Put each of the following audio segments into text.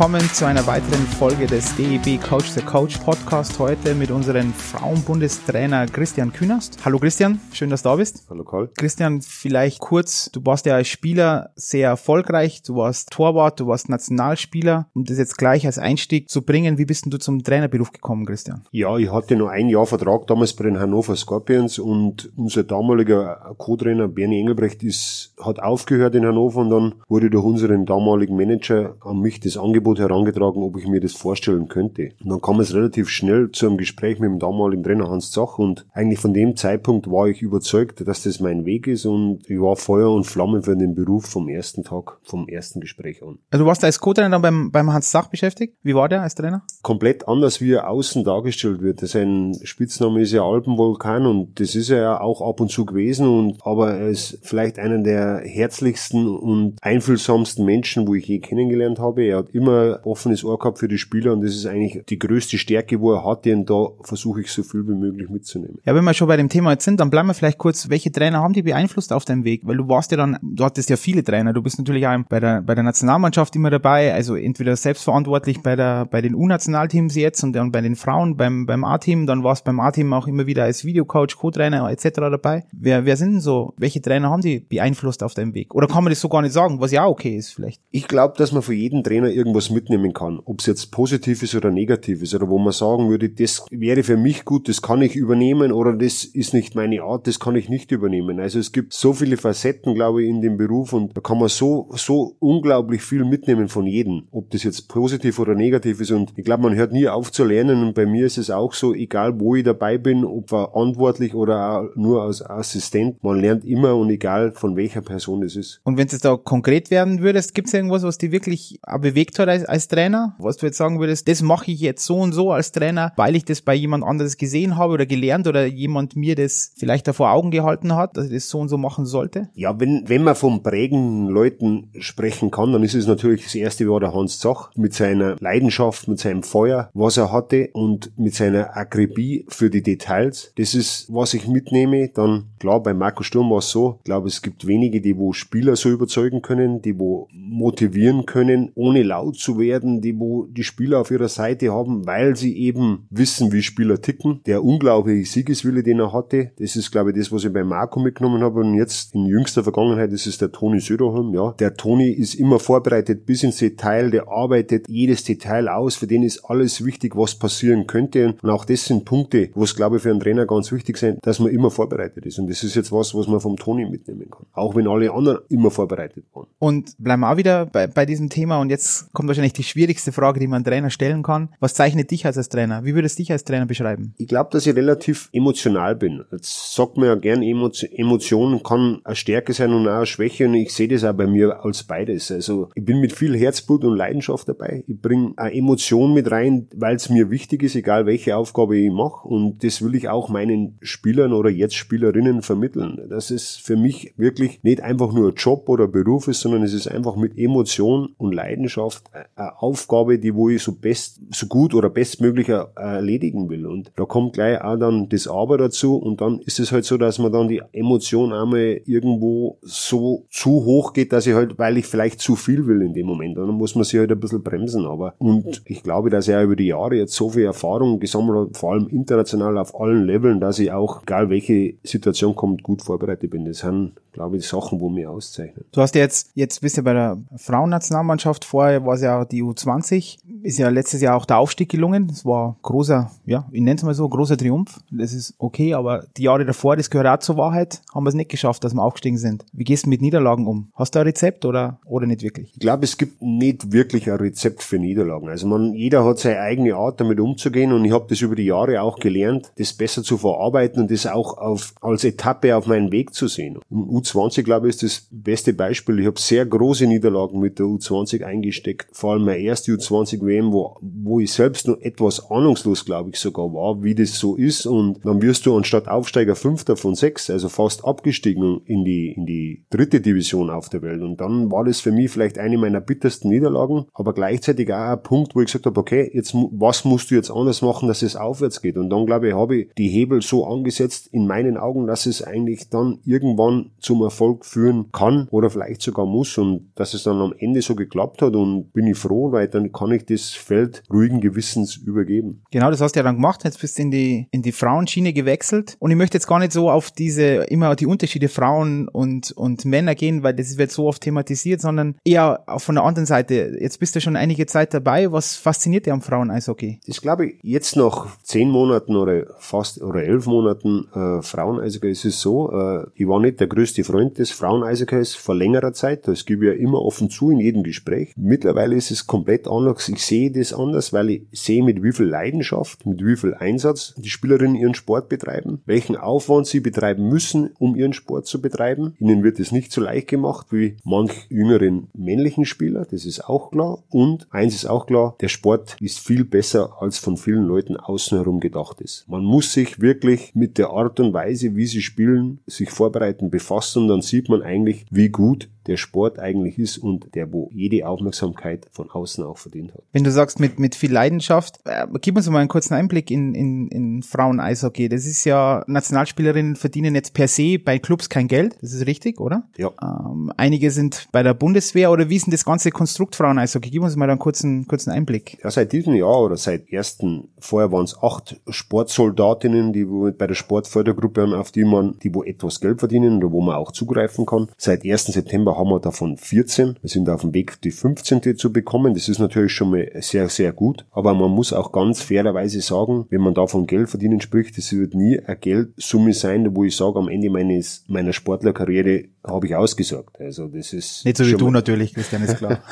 Willkommen zu einer weiteren Folge des DEB Coach the Coach Podcast. Heute mit unserem Frauenbundestrainer Christian Künast. Hallo Christian, schön, dass du da bist. Hallo Karl. Christian, vielleicht kurz, du warst ja als Spieler sehr erfolgreich, du warst Torwart, du warst Nationalspieler. Um das jetzt gleich als Einstieg zu bringen, wie bist denn du zum Trainerberuf gekommen, Christian? Ja, ich hatte nur ein Jahr Vertrag damals bei den Hannover Scorpions und unser damaliger Co-Trainer Bernie Engelbrecht ist, hat aufgehört in Hannover und dann wurde durch unseren damaligen Manager an mich das Angebot herangetragen, ob ich mir das vorstellen könnte. Und dann kam es relativ schnell zu einem Gespräch mit dem damaligen Trainer Hans Zach und eigentlich von dem Zeitpunkt war ich überzeugt, dass das mein Weg ist und ich war Feuer und Flamme für den Beruf vom ersten Tag, vom ersten Gespräch an. Also du warst als Co-Trainer dann beim, beim Hans Zach beschäftigt? Wie war der als Trainer? Komplett anders, wie er außen dargestellt wird. Sein Spitzname ist ja Alpenvulkan und das ist er ja auch ab und zu gewesen und aber er ist vielleicht einer der herzlichsten und einfühlsamsten Menschen, wo ich je kennengelernt habe. Er hat immer offenes Ohr gehabt für die Spieler und das ist eigentlich die größte Stärke, wo er hatte und da versuche ich so viel wie möglich mitzunehmen. Ja, wenn wir schon bei dem Thema jetzt sind, dann bleiben wir vielleicht kurz, welche Trainer haben die beeinflusst auf deinem Weg? Weil du warst ja dann, du hattest ja viele Trainer, du bist natürlich auch bei der, bei der Nationalmannschaft immer dabei, also entweder selbstverantwortlich bei der, bei den U-Nationalteams jetzt und dann bei den Frauen beim, beim A-Team, dann warst beim A-Team auch immer wieder als Videocoach, Co-Trainer etc. dabei. Wer, wer sind denn so, welche Trainer haben die beeinflusst auf deinem Weg? Oder kann man das so gar nicht sagen, was ja okay ist vielleicht? Ich glaube, dass man für jeden Trainer irgendwas mitnehmen kann. Ob es jetzt positiv ist oder negativ ist oder wo man sagen würde, das wäre für mich gut, das kann ich übernehmen oder das ist nicht meine Art, das kann ich nicht übernehmen. Also es gibt so viele Facetten, glaube ich, in dem Beruf und da kann man so, so unglaublich viel mitnehmen von jedem. Ob das jetzt positiv oder negativ ist und ich glaube, man hört nie auf zu lernen und bei mir ist es auch so, egal wo ich dabei bin, ob verantwortlich oder nur als Assistent, man lernt immer und egal von welcher Person es ist. Und wenn es da konkret werden würdest, gibt es irgendwas, was die wirklich bewegt hat als, als Trainer? Was du jetzt sagen würdest, das mache ich jetzt so und so als Trainer, weil ich das bei jemand anderes gesehen habe oder gelernt oder jemand mir das vielleicht da vor Augen gehalten hat, dass ich das so und so machen sollte? Ja, wenn, wenn man von prägenden Leuten sprechen kann, dann ist es natürlich das erste war der Hans Zach mit seiner Leidenschaft, mit seinem Feuer, was er hatte und mit seiner Akribie für die Details. Das ist, was ich mitnehme. Dann, klar, bei Marco Sturm war es so, ich glaube, es gibt wenige, die wo Spieler so überzeugen können, die wo motivieren können, ohne laut zu werden, die wo die Spieler auf ihrer Seite haben, weil sie eben wissen, wie Spieler ticken. Der unglaubliche Siegeswille, den er hatte, das ist, glaube ich, das, was ich bei Marco mitgenommen habe. Und jetzt in jüngster Vergangenheit ist es der Toni Söderholm, ja. Der Toni ist immer vorbereitet bis ins Detail, der arbeitet jedes Detail aus, für den ist alles wichtig, was passieren könnte. Und auch das sind Punkte, wo es, glaube ich, für einen Trainer ganz wichtig sind, dass man immer vorbereitet ist. Und das ist jetzt was, was man vom Toni mitnehmen kann. Auch wenn alle anderen immer vorbereitet waren. Und bleiben wir auch wieder bei, bei diesem Thema und jetzt kommt wahrscheinlich die schwierigste Frage, die man Trainer stellen kann. Was zeichnet dich als, als Trainer? Wie würdest du dich als Trainer beschreiben? Ich glaube, dass ich relativ emotional bin. Jetzt sagt man ja gern, Emotionen kann eine Stärke sein und auch eine Schwäche und ich sehe das auch bei mir als beides. Also ich bin mit viel Herzblut und Leidenschaft dabei. Ich bringe eine Emotion mit rein, weil es mir wichtig ist, egal welche Aufgabe ich mache und das will ich auch meinen Spielern oder jetzt Spielerinnen vermitteln. Das ist für mich wirklich nicht einfach nur Job oder Beruf ist, sondern es ist einfach mit Emotion und Leidenschaft eine Aufgabe, die wo ich so best, so gut oder bestmöglich erledigen will. Und da kommt gleich auch dann das Aber dazu und dann ist es halt so, dass man dann die Emotion einmal irgendwo so zu hoch geht, dass ich halt, weil ich vielleicht zu viel will in dem Moment. Und dann muss man sich halt ein bisschen bremsen. Aber und ich glaube, dass er über die Jahre jetzt so viel Erfahrung gesammelt hat, vor allem international auf allen Leveln, dass ich auch, egal welche Situation kommt, gut vorbereitet bin. Das sind, glaube ich, Sachen, wo mir auszeichnen. Du hast ja jetzt, jetzt bist du bei der Frauennationalmannschaft, vorher war es ja die U20, ist ja letztes Jahr auch der Aufstieg gelungen. Das war großer, ja, ich nenne es mal so, großer Triumph. Das ist okay, aber die Jahre davor, das gehört auch zur Wahrheit, haben wir es nicht geschafft, dass wir aufgestiegen sind. Wie gehst du mit Niederlagen um? Hast du ein Rezept oder, oder nicht wirklich? Ich glaube, es gibt nicht wirklich ein Rezept für Niederlagen. Also man, jeder hat seine eigene Art, damit umzugehen und ich habe das über die Jahre auch gelernt, das besser zu verarbeiten und das auch auf, als Etappe auf meinen Weg zu sehen. Im U20, glaube ich, ist das beste Beispiel. Ich habe sehr große Niederlagen mit der U20 eingesteckt. Vor allem meine erste U20 Frauen-WM, wo, wo ich selbst noch etwas ahnungslos, glaube ich, sogar war, wie das so ist. Und dann wirst du anstatt Aufsteiger Fünfter von sechs, also fast abgestiegen in die, in die dritte Division auf der Welt. Und dann war das für mich vielleicht eine meiner bittersten Niederlagen, aber gleichzeitig auch ein Punkt, wo ich gesagt habe, okay, jetzt, was musst du jetzt anders machen, dass es aufwärts geht? Und dann, glaube ich, habe ich die Hebel so angesetzt in meinen Augen, dass es eigentlich dann irgendwann zum Erfolg führen kann oder vielleicht sogar muss und dass es dann am Ende so geklappt hat und bin ich froh, weil dann kann ich das Feld ruhigen Gewissens übergeben. Genau, das hast du ja dann gemacht. Jetzt bist du in die, in die Frauenschiene gewechselt und ich möchte jetzt gar nicht so auf diese, immer die Unterschiede Frauen und, und Männer gehen, weil das wird so oft thematisiert, sondern eher von der anderen Seite. Jetzt bist du schon einige Zeit dabei. Was fasziniert dir am Frauen-Eishockey? Das glaube ich jetzt nach zehn Monaten oder fast oder elf Monaten äh, Frauen-Eishockey ist es so, äh, ich war nicht der größte Freund des Frauen-Eishockeys vor längerer Zeit. Das gebe ich ja immer offen zu in jedem Gespräch. Mittlerweile ist es komplett anders. Ich sehe das anders, weil ich sehe, mit wie viel Leidenschaft, mit wie viel Einsatz die Spielerinnen ihren Sport betreiben, welchen Aufwand sie betreiben müssen, um ihren Sport zu betreiben. Ihnen wird es nicht so leicht gemacht wie manch jüngeren männlichen Spieler, das ist auch klar. Und eins ist auch klar, der Sport ist viel besser, als von vielen Leuten außen herum gedacht ist. Man muss sich wirklich mit der Art und Weise, wie sie spielen, sich vorbereiten, befassen und dann sieht man eigentlich, wie gut der Sport eigentlich ist und der, wo jede Aufmerksamkeit von außen auch verdient hat. Wenn du sagst, mit, mit viel Leidenschaft, äh, gib uns mal einen kurzen Einblick in, in, in Frauen-Eishockey. Das ist ja, Nationalspielerinnen verdienen jetzt per se bei Clubs kein Geld, das ist richtig, oder? Ja. Ähm, einige sind bei der Bundeswehr oder wie ist denn das ganze Konstrukt Frauen-Eishockey? Gib uns mal einen kurzen, kurzen Einblick. Ja, seit diesem Jahr oder seit ersten, vorher waren es acht Sportsoldatinnen, die bei der Sportfördergruppe haben, auf die man, die wo etwas Geld verdienen oder wo man auch zugreifen kann. Seit 1. September haben wir davon 14. Wir sind auf dem Weg, die 15. zu bekommen. Das ist natürlich schon mal sehr, sehr gut. Aber man muss auch ganz fairerweise sagen, wenn man davon Geld verdienen spricht, das wird nie eine Geldsumme sein, wo ich sage, am Ende meines, meiner Sportlerkarriere habe ich ausgesorgt. Also das ist. Nicht so wie du natürlich, Christian, ist klar.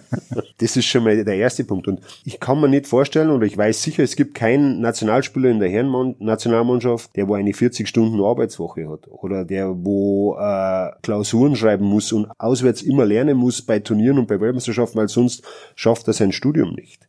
das ist schon mal der erste Punkt. Und ich kann mir nicht vorstellen, oder ich weiß sicher, es gibt keinen Nationalspieler in der Herren-Nationalmannschaft, der wo eine 40 Stunden Arbeitswoche hat. Oder der wo äh, Klausuren schreiben muss und auswärts immer lernen muss bei Turnieren und bei Weltmeisterschaften, weil sonst schafft er sein Studium nicht.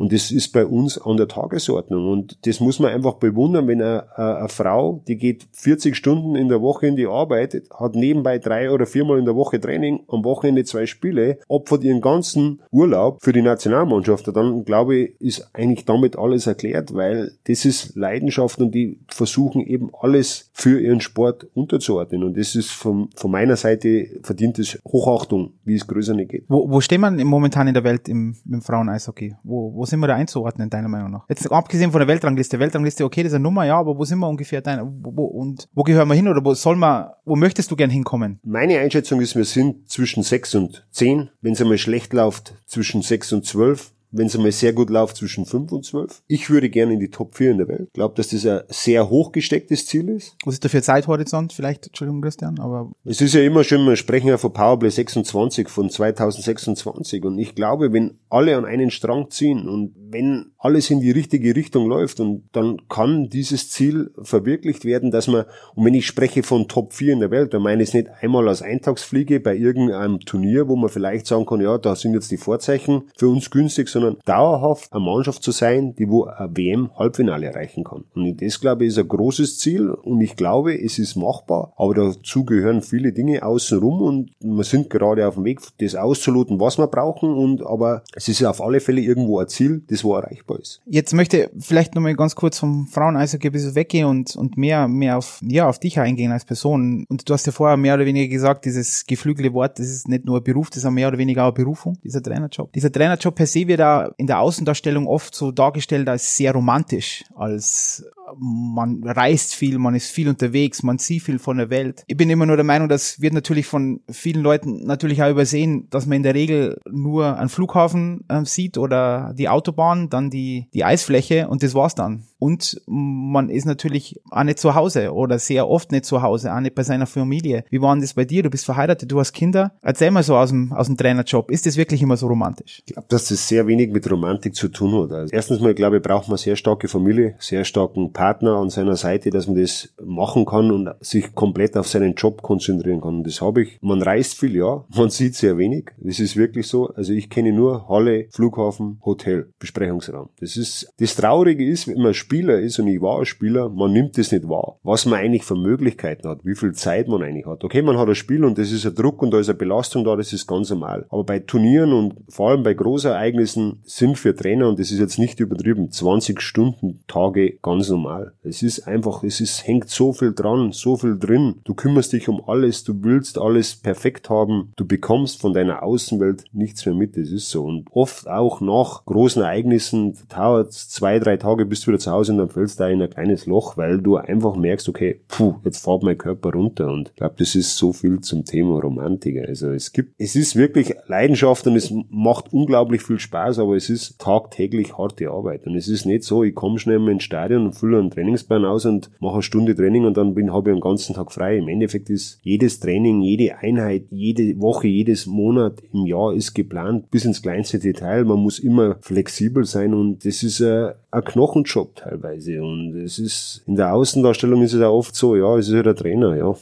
Und das ist bei uns an der Tagesordnung. Und das muss man einfach bewundern, wenn eine, eine, Frau, die geht 40 Stunden in der Woche in die Arbeit, hat nebenbei drei oder viermal in der Woche Training, am Wochenende zwei Spiele, opfert ihren ganzen Urlaub für die Nationalmannschaft. Dann glaube ich, ist eigentlich damit alles erklärt, weil das ist Leidenschaft und die versuchen eben alles für ihren Sport unterzuordnen. Und das ist von, von meiner Seite verdient es Hochachtung, wie es größer nicht geht. Wo, wo steht man momentan in der Welt im, im Frauen-Eishockey? Wo, wo sind wir da einzuordnen, deiner Meinung nach? Jetzt abgesehen von der Weltrangliste. Weltrangliste, okay, das ist eine Nummer, ja, aber wo sind wir ungefähr dein, wo, wo, und wo gehören wir hin oder wo soll man, wo möchtest du gern hinkommen? Meine Einschätzung ist, wir sind zwischen sechs und zehn. Wenn es einmal schlecht läuft, zwischen sechs und zwölf wenn es einmal sehr gut läuft, zwischen 5 und 12. Ich würde gerne in die Top 4 in der Welt. Ich glaube, dass das ein sehr hochgestecktes Ziel ist. Was ist da für Zeithorizont vielleicht? Entschuldigung, Christian, aber... Es ist ja immer schön, wir sprechen ja von Powerplay 26, von 2026 und ich glaube, wenn alle an einen Strang ziehen und wenn alles in die richtige Richtung läuft und dann kann dieses Ziel verwirklicht werden, dass man, und wenn ich spreche von Top 4 in der Welt, dann meine ich es nicht einmal als Eintagsfliege bei irgendeinem Turnier, wo man vielleicht sagen kann, ja, da sind jetzt die Vorzeichen für uns günstig, sondern dauerhaft eine Mannschaft zu sein, die wo ein WM-Halbfinale erreichen kann. Und das, glaube ich, ist ein großes Ziel und ich glaube, es ist machbar, aber dazu gehören viele Dinge außenrum und wir sind gerade auf dem Weg, das auszuloten, was wir brauchen und aber es ist auf alle Fälle irgendwo ein Ziel, das wo erreichbar ist. Jetzt möchte ich vielleicht nochmal ganz kurz vom Frauen-Eishockey ein bisschen weggehen und, und mehr, mehr auf, ja, auf dich eingehen als Person. Und du hast ja vorher mehr oder weniger gesagt, dieses geflügelte Wort, das ist nicht nur ein Beruf, das ist mehr oder weniger auch eine Berufung, dieser Trainerjob. Dieser Trainerjob per se wird in der Außendarstellung oft so dargestellt als sehr romantisch, als man reist viel, man ist viel unterwegs, man sieht viel von der Welt. Ich bin immer nur der Meinung, das wird natürlich von vielen Leuten natürlich auch übersehen, dass man in der Regel nur einen Flughafen äh, sieht oder die Autobahn, dann die, die Eisfläche und das war's dann. Und man ist natürlich auch nicht zu Hause oder sehr oft nicht zu Hause, auch nicht bei seiner Familie. Wie war denn das bei dir? Du bist verheiratet, du hast Kinder. Erzähl mal so aus dem, aus dem Trainerjob. Ist das wirklich immer so romantisch? Ich glaube, dass das sehr wenig mit Romantik zu tun hat. Also erstens mal, glaube ich, braucht man sehr starke Familie, sehr starken Partner an seiner Seite, dass man das machen kann und sich komplett auf seinen Job konzentrieren kann. Und das habe ich. Man reist viel, ja, man sieht sehr wenig. Das ist wirklich so. Also ich kenne nur Halle, Flughafen, Hotel, Besprechungsraum. Das ist, das Traurige ist, wenn man Spieler ist und ich war Spieler, man nimmt das nicht wahr. Was man eigentlich für Möglichkeiten hat, wie viel Zeit man eigentlich hat. Okay, man hat ein Spiel und das ist ein Druck und da ist eine Belastung da, das ist ganz normal. Aber bei Turnieren und vor allem bei Großereignissen sind für Trainer, und das ist jetzt nicht übertrieben, 20 Stunden Tage ganz normal. Es ist einfach, es ist, hängt so viel dran, so viel drin. Du kümmerst dich um alles, du willst alles perfekt haben, du bekommst von deiner Außenwelt nichts mehr mit, das ist so. Und oft auch nach großen Ereignissen dauert zwei, drei Tage bist du wieder zu Hause und dann fällst du da in ein kleines Loch, weil du einfach merkst, okay, puh, jetzt fährt mein Körper runter. Und ich glaube, das ist so viel zum Thema Romantik. Also es gibt, es ist wirklich Leidenschaft und es macht unglaublich viel Spaß, aber es ist tagtäglich harte Arbeit. Und es ist nicht so, ich komme schnell mal ins Stadion und fülle einen Trainingsplan aus und mache eine Stunde Training und dann bin, habe ich einen ganzen Tag frei. Im Endeffekt ist jedes Training, jede Einheit, jede Woche, jedes Monat im Jahr ist geplant bis ins kleinste Detail. Man muss immer flexibel sein und das ist ein, ein Knochenjob teilweise und es ist in der Außendarstellung ist es auch oft so, ja, es ist ja der Trainer, ja,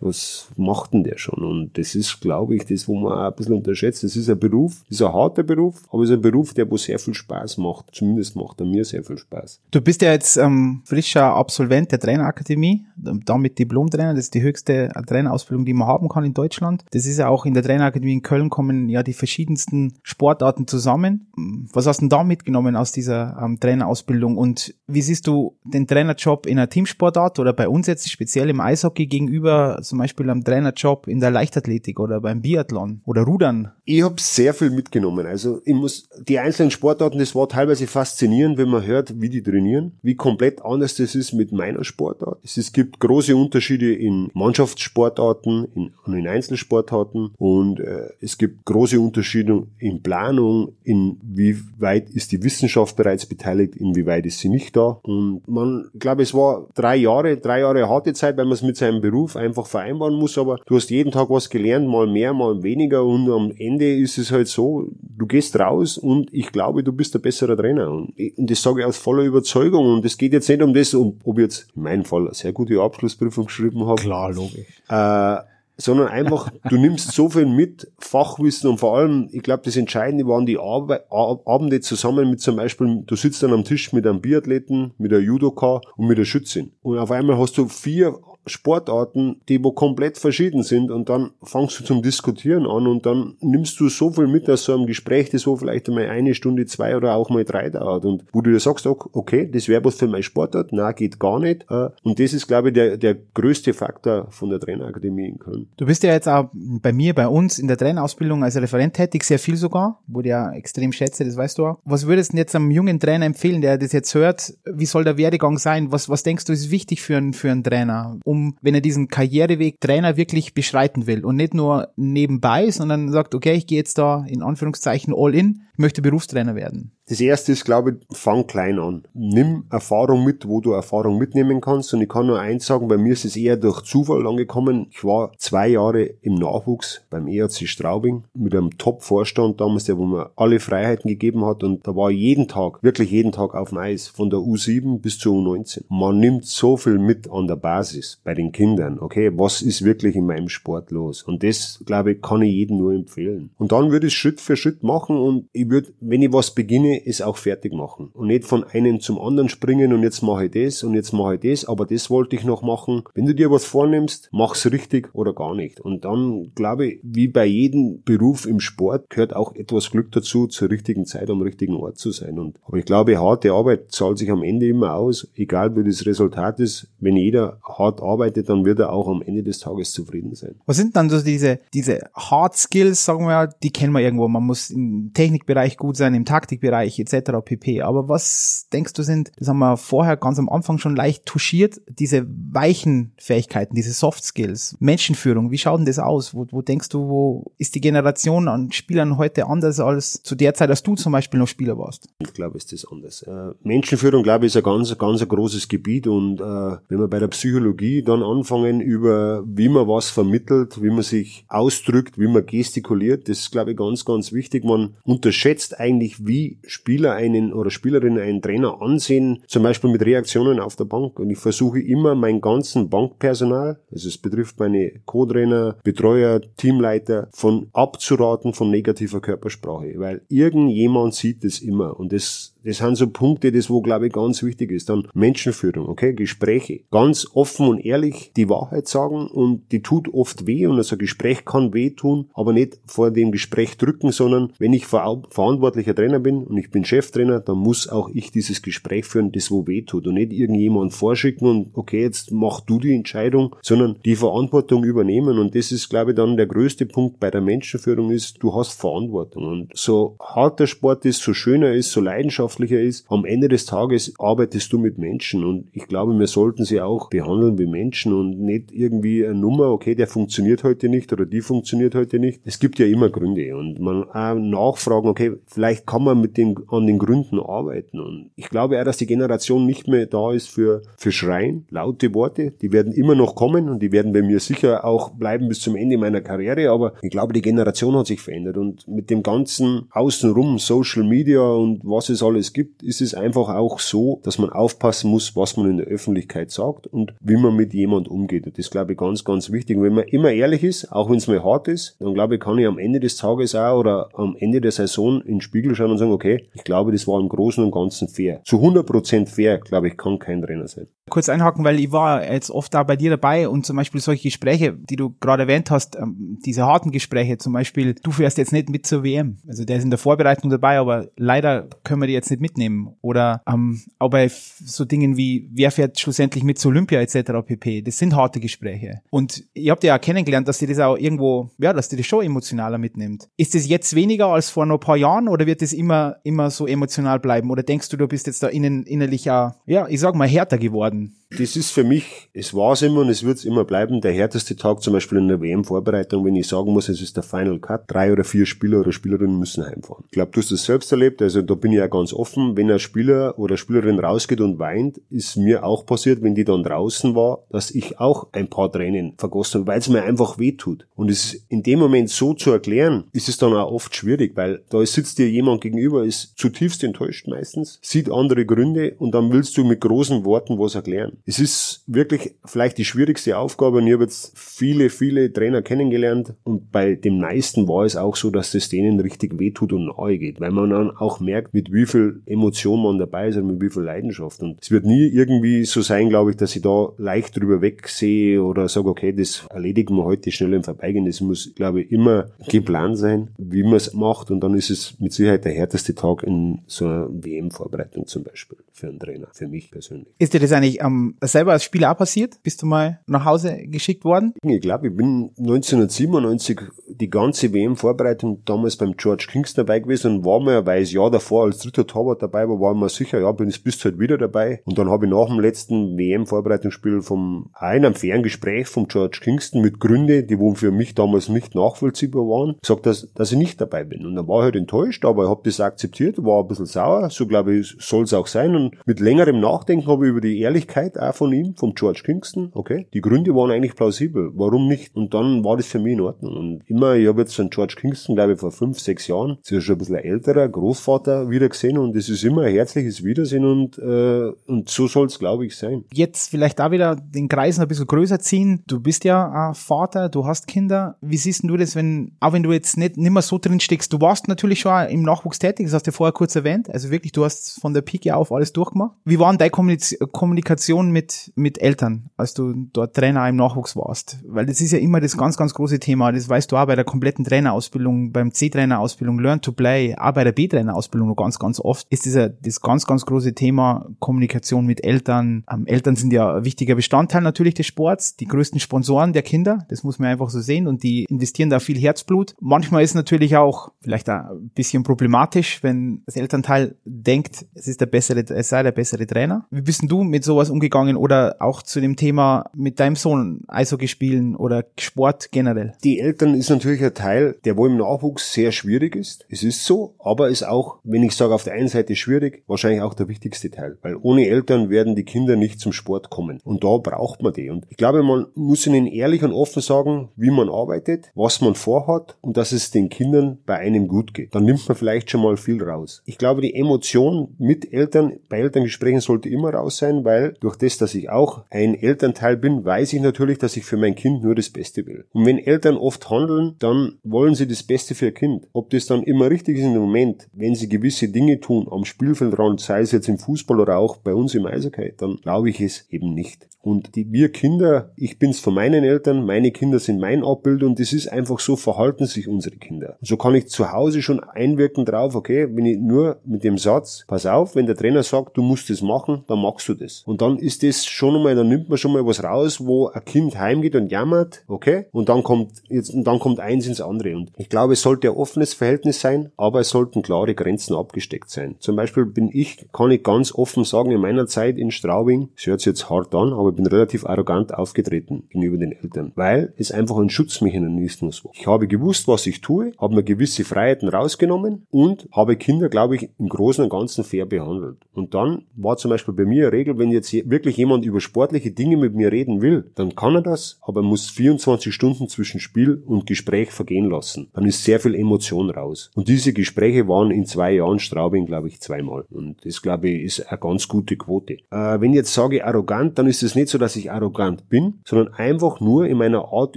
was macht denn der schon und das ist, glaube ich, das, wo man auch ein bisschen unterschätzt. Das ist ein Beruf, ist ein harter Beruf, aber es ist ein Beruf, der wo sehr viel Spaß macht. Zumindest macht er mir sehr viel Spaß. Du bist ja jetzt ähm, frischer Absolvent der Trainerakademie, damit Diplomtrainer. Das ist die höchste Trainerausbildung, die man haben kann in Deutschland. Das ist ja auch in der Trainerakademie in Köln kommen ja die verschiedensten Sportarten zusammen. Was hast du denn da mitgenommen aus dieser ähm, Trainerausbildung und wie siehst du den Trainerjob in einer Teamsportart oder bei uns jetzt speziell im Eishockey gegenüber zum Beispiel am Trainerjob in der Leichtathletik oder beim Biathlon oder Rudern? Ich habe sehr viel mitgenommen. Also ich muss die einzelnen Sportarten, das war teilweise faszinierend, wenn man hört, wie die trainieren, wie komplett anders das ist mit meiner Sportart. Es gibt große Unterschiede in Mannschaftssportarten in, und in Einzelsportarten und äh, es gibt große Unterschiede in Planung, in wie weit ist die Wissenschaft bereits beteiligt, inwieweit ist sie nicht da. Und man, glaube, es war drei Jahre, drei Jahre harte Zeit, weil man es mit seinem Beruf einfach vereinbaren muss, aber du hast jeden Tag was gelernt, mal mehr, mal weniger und am Ende ist es halt so, du gehst raus und ich glaube, du bist ein besserer Trainer. Und, und das sage ich aus voller Überzeugung und es geht jetzt nicht um das, ob ich jetzt in meinem Fall eine sehr gute Abschlussprüfung geschrieben habe. Klar, logisch. Äh, sondern einfach, du nimmst so viel mit, Fachwissen und vor allem, ich glaube, das Entscheidende waren die Arbe Abende zusammen mit zum Beispiel, du sitzt dann am Tisch mit einem Biathleten, mit einer Judoka und mit einer Schützin. Und auf einmal hast du vier Sportarten, die wo komplett verschieden sind und dann fangst du zum Diskutieren an und dann nimmst du so viel mit aus so einem Gespräch, das wo vielleicht einmal eine Stunde, zwei oder auch mal drei dauert und wo du dir sagst, okay, das wäre was für mein Sportart, na geht gar nicht äh, und das ist glaube ich der, der größte Faktor von der Trainerakademie in Köln. Du bist ja jetzt auch bei mir, bei uns in der Trainerausbildung als Referent tätig, sehr viel sogar, wo du ja extrem schätze, das weißt du auch. Was würdest du jetzt einem jungen Trainer empfehlen, der das jetzt hört, wie soll der Werdegang sein? Was, was denkst du ist wichtig für einen, für einen Trainer? Um um, wenn er diesen Karriereweg Trainer wirklich beschreiten will und nicht nur nebenbei, sondern sagt, okay, ich gehe jetzt da in Anführungszeichen all in, möchte Berufstrainer werden? Das erste ist, glaube ich, fang klein an. Nimm Erfahrung mit, wo du Erfahrung mitnehmen kannst. Und ich kann nur eins sagen, bei mir ist es eher durch Zufall angekommen. Ich war zwei Jahre im Nachwuchs beim ERC Straubing mit einem Top-Vorstand damals, der wo mir alle Freiheiten gegeben hat. Und da war jeden Tag, wirklich jeden Tag auf dem Eis, von der U7 bis zur U19. Man nimmt so viel mit an der Basis bei den Kindern. Okay, was ist wirklich in meinem Sport los? Und das, glaube ich, kann ich jedem nur empfehlen. Und dann würde ich Schritt für Schritt machen und ich würde, wenn ich was beginne, es auch fertig machen. Und nicht von einem zum anderen springen und jetzt mache ich das und jetzt mache ich das, aber das wollte ich noch machen. Wenn du dir was vornimmst, mach's richtig oder gar nicht. Und dann glaube ich, wie bei jedem Beruf im Sport gehört auch etwas Glück dazu, zur richtigen Zeit am richtigen Ort zu sein. Und, aber ich glaube, harte Arbeit zahlt sich am Ende immer aus, egal wie das Resultat ist. Wenn jeder hart arbeitet, dann wird er auch am Ende des Tages zufrieden sein. Was sind dann so diese, diese Hard Skills, sagen wir, die kennen wir irgendwo. Man muss im Technikbereich gut sein, im Taktikbereich etc. pp. Aber was denkst du sind, das haben wir vorher ganz am Anfang schon leicht touchiert, diese weichen Fähigkeiten, diese Soft Skills, Menschenführung, wie schaut denn das aus? Wo, wo denkst du, wo ist die Generation an Spielern heute anders als zu der Zeit, als du zum Beispiel noch Spieler warst? Ich glaube, ist das anders. Äh, Menschenführung, glaube ich, ist ein ganz, ganz ein großes Gebiet und äh, wenn wir bei der Psychologie dann anfangen über, wie man was vermittelt, wie man sich ausdrückt, wie man gestikuliert, das ist, glaube ich, ganz, ganz wichtig. Man unterschätzt eigentlich, wie Spieler einen oder Spielerin einen Trainer ansehen, zum Beispiel mit Reaktionen auf der Bank. Und ich versuche immer mein ganzen Bankpersonal, also es betrifft meine Co-Trainer, Betreuer, Teamleiter, von abzuraten von negativer Körpersprache, weil irgendjemand sieht es immer und das das sind so Punkte, das wo glaube ich ganz wichtig ist. Dann Menschenführung, okay, Gespräche. Ganz offen und ehrlich die Wahrheit sagen und die tut oft weh und also ein Gespräch kann weh tun, aber nicht vor dem Gespräch drücken, sondern wenn ich ver verantwortlicher Trainer bin und ich bin Cheftrainer, dann muss auch ich dieses Gespräch führen, das wo weh tut und nicht irgendjemand vorschicken und okay, jetzt mach du die Entscheidung, sondern die Verantwortung übernehmen und das ist glaube ich dann der größte Punkt bei der Menschenführung ist, du hast Verantwortung und so hart der Sport ist, so schöner ist, so leidenschaftlich leidenschaftlicher ist. Am Ende des Tages arbeitest du mit Menschen und ich glaube, wir sollten sie auch behandeln wie Menschen und nicht irgendwie eine Nummer, okay, der funktioniert heute nicht oder die funktioniert heute nicht. Es gibt ja immer Gründe und man auch nachfragen, okay, vielleicht kann man mit den, an den Gründen arbeiten und ich glaube auch, dass die Generation nicht mehr da ist für, für Schreien, laute Worte, die werden immer noch kommen und die werden bei mir sicher auch bleiben bis zum Ende meiner Karriere, aber ich glaube, die Generation hat sich verändert und mit dem ganzen Außenrum, Social Media und was es alles es gibt, ist es einfach auch so, dass man aufpassen muss, was man in der Öffentlichkeit sagt und wie man mit jemand umgeht. Das glaube ich ganz, ganz wichtig. Wenn man immer ehrlich ist, auch wenn es mal hart ist, dann glaube ich, kann ich am Ende des Tages auch oder am Ende der Saison in den Spiegel schauen und sagen, okay, ich glaube, das war im Großen und Ganzen fair. Zu 100% fair, glaube ich, kann kein Trainer sein. Kurz einhaken, weil ich war jetzt oft da bei dir dabei und zum Beispiel solche Gespräche, die du gerade erwähnt hast, ähm, diese harten Gespräche, zum Beispiel, du fährst jetzt nicht mit zur WM. Also der ist in der Vorbereitung dabei, aber leider können wir die jetzt nicht mitnehmen. Oder ähm, auch bei so Dingen wie, wer fährt schlussendlich mit zur Olympia etc. pp. Das sind harte Gespräche. Und ihr habt ja kennengelernt, dass dir das auch irgendwo, ja, dass dir das schon emotionaler mitnimmt. Ist das jetzt weniger als vor noch ein paar Jahren oder wird das immer, immer so emotional bleiben? Oder denkst du, du bist jetzt da innen, innerlich ja, ja, ich sag mal härter geworden? Das ist für mich, es war es immer und es wird es immer bleiben, der härteste Tag zum Beispiel in der WM-Vorbereitung, wenn ich sagen muss, es ist der Final Cut, drei oder vier Spieler oder Spielerinnen müssen heimfahren. Ich glaube, du hast das selbst erlebt, also da bin ich ja ganz offen, wenn ein Spieler oder Spielerin rausgeht und weint, ist mir auch passiert, wenn die dann draußen war, dass ich auch ein paar Tränen vergossen habe, weil es mir einfach wehtut. Und es in dem Moment so zu erklären, ist es dann auch oft schwierig, weil da sitzt dir jemand gegenüber, ist zutiefst enttäuscht meistens, sieht andere Gründe und dann willst du mit großen Worten was erklären. Es ist wirklich vielleicht die schwierigste Aufgabe und ich habe jetzt viele, viele Trainer kennengelernt und bei den meisten war es auch so, dass das denen richtig wehtut und nahe geht, weil man dann auch merkt, mit wie viel Emotion man dabei ist und mit wie viel Leidenschaft. Und es wird nie irgendwie so sein, glaube ich, dass ich da leicht drüber wegsehe oder sage, okay, das erledigen wir heute schnell im Vorbeigehen. Das muss, glaube ich, immer geplant sein, wie man es macht und dann ist es mit Sicherheit der härteste Tag in so einer WM-Vorbereitung zum Beispiel für einen Trainer, für mich persönlich. Ist dir das eigentlich am ähm, selber als Spieler auch passiert? Bist du mal nach Hause geschickt worden? Ich glaube, ich bin 1997 die ganze WM-Vorbereitung damals beim George Kingston dabei gewesen und war mir, weil ich Jahr davor als dritter Torwart dabei war, war mir sicher, ja, bin, bist du halt wieder dabei. Und dann habe ich nach dem letzten WM-Vorbereitungsspiel vom in einem fairen Gespräch vom George Kingston mit Gründe, die wo für mich damals nicht nachvollziehbar waren, gesagt, dass, dass ich nicht dabei bin. Und dann war ich halt enttäuscht, aber ich habe das akzeptiert, war ein bisschen sauer, so glaube ich, soll es auch sein. Und mit längerem Nachdenken habe ich über die Ehrlichkeit auch von ihm, vom George Kingston, okay, die Gründe waren eigentlich plausibel, warum nicht? Und dann war das für mich in Ordnung. Und immer, ich habe jetzt von George Kingston, glaube ich, vor fünf, sechs Jahren, ist ja schon ein bisschen älterer Großvater wieder gesehen und es ist immer ein herzliches Wiedersehen und, äh, und so soll es, glaube ich, sein. Jetzt vielleicht da wieder den Kreis noch ein bisschen größer ziehen. Du bist ja ein Vater, du hast Kinder. Wie siehst du das, wenn, auch wenn du jetzt nicht, nicht mehr so drin steckst, du warst natürlich schon im Nachwuchs tätig, das hast du vorher kurz erwähnt. Also wirklich, du hast von der Pike auf alles durchgemacht. Wie war denn deine Kommunikation mit, mit Eltern, als du dort Trainer im Nachwuchs warst? Weil das ist ja immer das ganz, ganz große Thema. Das weißt du auch bei der kompletten Trainerausbildung, beim C-Trainerausbildung, Learn to Play, auch bei der B-Trainerausbildung noch ganz, ganz oft, ist ja das ganz, ganz große Thema Kommunikation mit Eltern. Ähm, Eltern sind ja ein wichtiger Bestandteil natürlich des Sports, die größten Sponsoren der Kinder, das muss man einfach so sehen und die investieren da viel Herzblut. Manchmal ist natürlich auch vielleicht ein bisschen problematisch, wenn das Elternteil denkt, es ist der bessere, es sei der bessere Trainer. Wie bist denn du mit sowas umgegangen oder auch zu dem Thema mit deinem Sohn Eishockey spielen oder Sport generell? Die Eltern ist natürlich natürlich ein Teil, der wohl im Nachwuchs sehr schwierig ist. Es ist so, aber ist auch, wenn ich sage auf der einen Seite schwierig, wahrscheinlich auch der wichtigste Teil. Weil ohne Eltern werden die Kinder nicht zum Sport kommen. Und da braucht man die. Und ich glaube, man muss ihnen ehrlich und offen sagen, wie man arbeitet, was man vorhat und dass es den Kindern bei einem gut geht. Dann nimmt man vielleicht schon mal viel raus. Ich glaube, die Emotion mit Eltern, bei Elterngesprächen sollte immer raus sein, weil durch das, dass ich auch ein Elternteil bin, weiß ich natürlich, dass ich für mein Kind nur das Beste will. Und wenn Eltern oft handeln, dann wollen sie das Beste für ihr Kind. Ob das dann immer richtig ist dem Moment, wenn sie gewisse Dinge tun am Spielfeldrand, sei es jetzt im Fußball oder auch bei uns im Eishockey, dann glaube ich es eben nicht. Und die, wir Kinder, ich bin's von meinen Eltern, meine Kinder sind mein Abbild und das ist einfach so verhalten sich unsere Kinder. So kann ich zu Hause schon einwirken drauf, okay, wenn ich nur mit dem Satz, pass auf, wenn der Trainer sagt, du musst das machen, dann machst du das. Und dann ist das schon einmal, dann nimmt man schon mal was raus, wo ein Kind heimgeht und jammert, okay, und dann kommt jetzt, und dann kommt eins ins andere. Und ich glaube, es sollte ein offenes Verhältnis sein, aber es sollten klare Grenzen abgesteckt sein. Zum Beispiel bin ich, kann ich ganz offen sagen, in meiner Zeit in Straubing, es hört sich jetzt hart an, aber bin relativ arrogant aufgetreten gegenüber den Eltern, weil es einfach ein Schutzmechanismus war. Ich habe gewusst, was ich tue, habe mir gewisse Freiheiten rausgenommen und habe Kinder, glaube ich, im Großen und Ganzen fair behandelt. Und dann war zum Beispiel bei mir eine Regel, wenn jetzt wirklich jemand über sportliche Dinge mit mir reden will, dann kann er das, aber muss 24 Stunden zwischen Spiel und Gespräch vergehen lassen. Dann ist sehr viel Emotion raus. Und diese Gespräche waren in zwei Jahren Straubing, glaube ich, zweimal. Und das, glaube ich, ist eine ganz gute Quote. Äh, wenn ich jetzt sage arrogant, dann ist es nicht so, dass ich arrogant bin, sondern einfach nur in meiner Art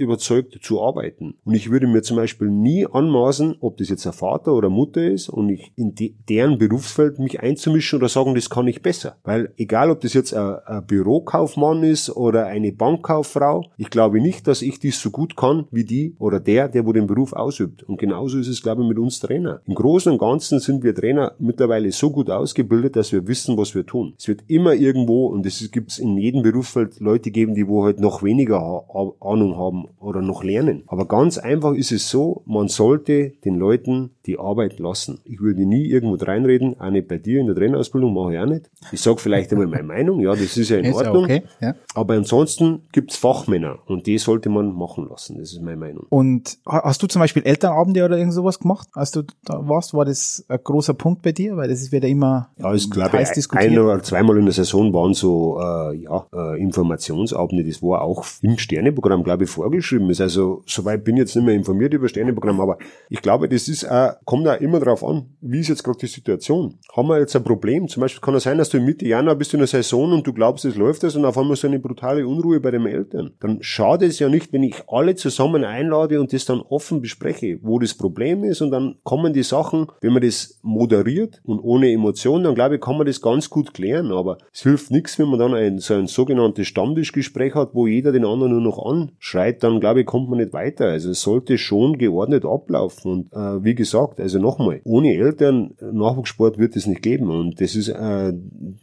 überzeugt zu arbeiten. Und ich würde mir zum Beispiel nie anmaßen, ob das jetzt ein Vater oder Mutter ist und ich in de deren Berufsfeld mich einzumischen oder sagen, das kann ich besser. Weil egal, ob das jetzt ein Bürokaufmann ist oder eine Bankkauffrau, ich glaube nicht, dass ich dies so gut kann wie die oder der, der wo den Beruf ausübt. Und genauso ist es, glaube ich, mit uns Trainer. Im Großen und Ganzen sind wir Trainer mittlerweile so gut ausgebildet, dass wir wissen, was wir tun. Es wird immer irgendwo, und das gibt es in jedem Berufsfeld, Leute geben, die wo halt noch weniger Ahnung haben oder noch lernen. Aber ganz einfach ist es so, man sollte den Leuten die Arbeit lassen. Ich würde nie irgendwo reinreden, auch nicht bei dir in der Trainerausbildung, mache ich auch nicht. Ich sage vielleicht einmal meine Meinung, ja, das ist ja in ist Ordnung. Okay, ja. Aber ansonsten gibt's Fachmänner und die sollte man machen lassen. Das ist meine Meinung. Und hast du zum Beispiel Elternabende oder irgend sowas gemacht, als du da warst? War das ein großer Punkt bei dir? Weil das wird ja immer ja, ich glaube, ein oder zweimal in der Saison waren so äh, ja, äh, Informationsabende. Das war auch im Sterneprogramm, glaube ich, vorgeschrieben. Ist also soweit bin ich jetzt nicht mehr informiert über Sterneprogramm, aber ich glaube, das ist auch, kommt auch immer darauf an, wie ist jetzt gerade die Situation. Haben wir jetzt ein Problem? Zum Beispiel kann es sein, dass du Mitte Januar bist in der Saison und du glaubst, es läuft das und auf einmal so eine brutale Unruhe bei den Eltern. Dann schade es ja nicht, wenn ich alle zusammen einlade und das dann offen bespreche, wo das Problem ist und dann kommen die Sachen, wenn man das moderiert und ohne Emotionen, dann glaube ich, kann man das ganz gut klären. Aber es hilft nichts, wenn man dann ein, so ein sogenanntes Stammtischgespräch hat, wo jeder den anderen nur noch anschreit, dann glaube ich, kommt man nicht weiter. Also es sollte schon geordnet ablaufen. Und äh, wie gesagt, also nochmal, ohne Eltern, Nachwuchssport wird es nicht geben. Und das ist, äh,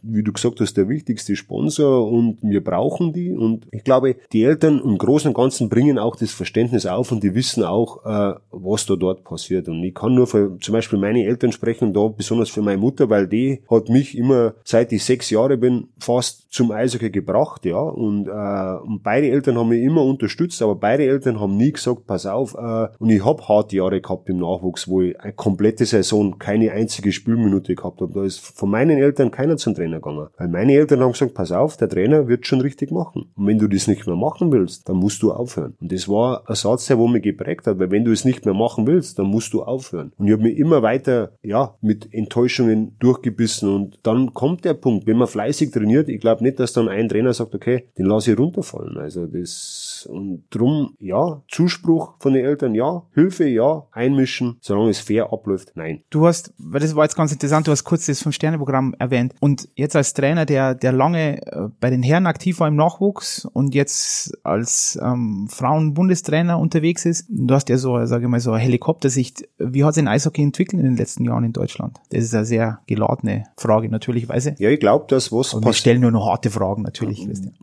wie du gesagt hast, der wichtigste Sponsor und wir brauchen die. Und ich glaube, die Eltern im Großen und Ganzen bringen auch das Verständnis auf und die wissen auch, äh, was da dort passiert. Und ich kann nur für zum Beispiel meine Eltern sprechen, da besonders für meine Mutter, weil die hat mich immer, seit ich sechs Jahre bin, fast zum Eishockey gebracht, ja. Und, äh, und beide Eltern haben mich immer unterstützt, aber beide Eltern haben nie gesagt, pass auf, äh, und ich hab harte Jahre gehabt im Nachwuchs, wo ich eine komplette Saison keine einzige Spielminute gehabt habe. Da ist von meinen Eltern keiner zum Trainer gegangen. Weil meine Eltern haben gesagt, pass auf, der Trainer wird schon richtig machen. Und wenn du das nicht mehr machen willst, dann musst du aufhören. Und das war ein Satz, der wo mich geprägt hat, weil wenn du es nicht mehr machen willst, dann musst du aufhören. Und ich habe mich immer weiter, ja, mit Enttäuschungen durchgebissen und dann kommt der Punkt, wenn man fleißig trainiert, ich glaube nicht, dass dann ein Trainer sagt, okay, den lasse ich runterfallen. Also das und drum, ja, Zuspruch von den Eltern, ja, Hilfe, ja, einmischen, solange es fair abläuft, nein. Du hast, weil das war jetzt ganz interessant, du hast kurz das Fünf-Sterne-Programm erwähnt und jetzt als Trainer, der, der lange äh, bei den Herren aktiv war im Nachwuchs und jetzt als ähm, Frauenbundestrainer unterwegs ist, du hast ja so, sage ich mal, so eine Helikoptersicht. Wie hat sich ein Eishockey entwickelt in den letzten Jahren in Deutschland? Das ist eine sehr geladene Frage, natürlichweise. Ja, ich glaube, dass was passiert. Wir stellen nur noch harte Fragen, natürlich, Christian.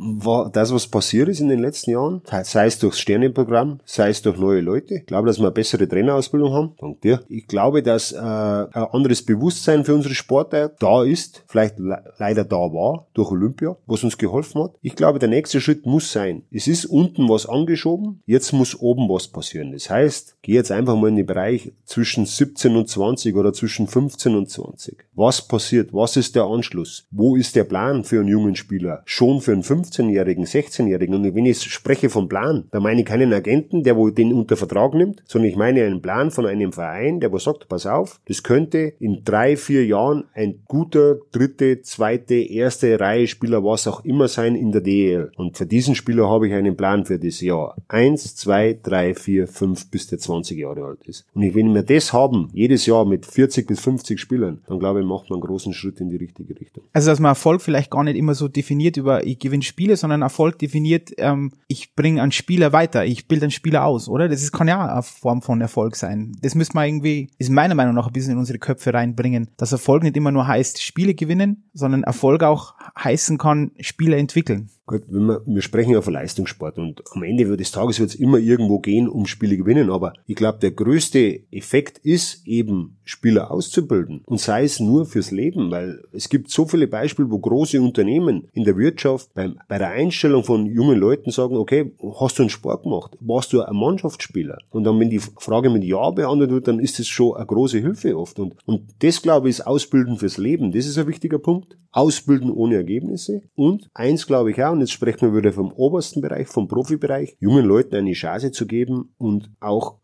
Das, was passiert ist in den letzten Jahren, sei es durchs Sternenprogramm, sei es durch neue Leute. Ich glaube, dass wir eine bessere Trainerausbildung haben. Dank dir. Ich glaube, dass äh, ein anderes Bewusstsein für unsere Sportler da ist, vielleicht le leider da war durch Olympia, was uns geholfen hat. Ich glaube, der nächste Schritt muss sein. Es ist unten was angeschoben, jetzt muss oben was passieren. Das heißt, geh jetzt einfach mal in den Bereich zwischen 17 und 20 oder zwischen 15 und 20. Was passiert? Was ist der Anschluss? Wo ist der Plan für einen jungen Spieler? Schon für einen 15-Jährigen, 16-Jährigen? Und wenn ich spreche vom Plan, da meine ich keinen Agenten, der wo den unter Vertrag nimmt, sondern ich meine einen Plan von einem Verein, der wo sagt, pass auf, das könnte in drei, vier Jahren ein guter dritte, zweite, erste Reihe Spieler, was auch immer sein in der DEL. Und für diesen Spieler habe ich einen Plan für das Jahr. Eins, zwei, drei, vier, fünf, bis der 20 Jahre alt ist. Und wenn wir das haben, jedes Jahr mit 40 bis 50 Spielern, dann glaube ich, macht man einen großen Schritt in die richtige Richtung. Also, dass man Erfolg vielleicht gar nicht immer so definiert über, ich gewinne Spiele, sondern Erfolg definiert, ähm, ich bringe einen Spieler weiter, ich bilde einen Spieler aus, oder? Das ist, kann ja eine Form von Erfolg sein. Das müsste man irgendwie, ist meiner Meinung nach ein bisschen in unsere Köpfe reinbringen, dass Erfolg nicht immer nur heißt, Spiele gewinnen, sondern Erfolg auch heißen kann, Spiele entwickeln. Gut, wenn wir, wir sprechen ja von Leistungssport und am Ende des Tages wird es immer irgendwo gehen, um Spiele gewinnen, aber ich glaube, der größte Effekt ist eben, Spieler auszubilden und sei es nur fürs Leben, weil es gibt so viele Beispiele, wo große Unternehmen in der Wirtschaft beim, bei der Einstellung von jungen Leuten sagen, okay, hast du einen Sport gemacht? Warst du ein Mannschaftsspieler? Und dann, wenn die Frage mit Ja beantwortet wird, dann ist das schon eine große Hilfe oft und, und das, glaube ich, ist Ausbilden fürs Leben. Das ist ein wichtiger Punkt. Ausbilden ohne Ergebnisse und eins glaube ich auch, und jetzt sprechen wir wieder vom obersten Bereich, vom Profibereich, jungen Leuten eine Chance zu geben und auch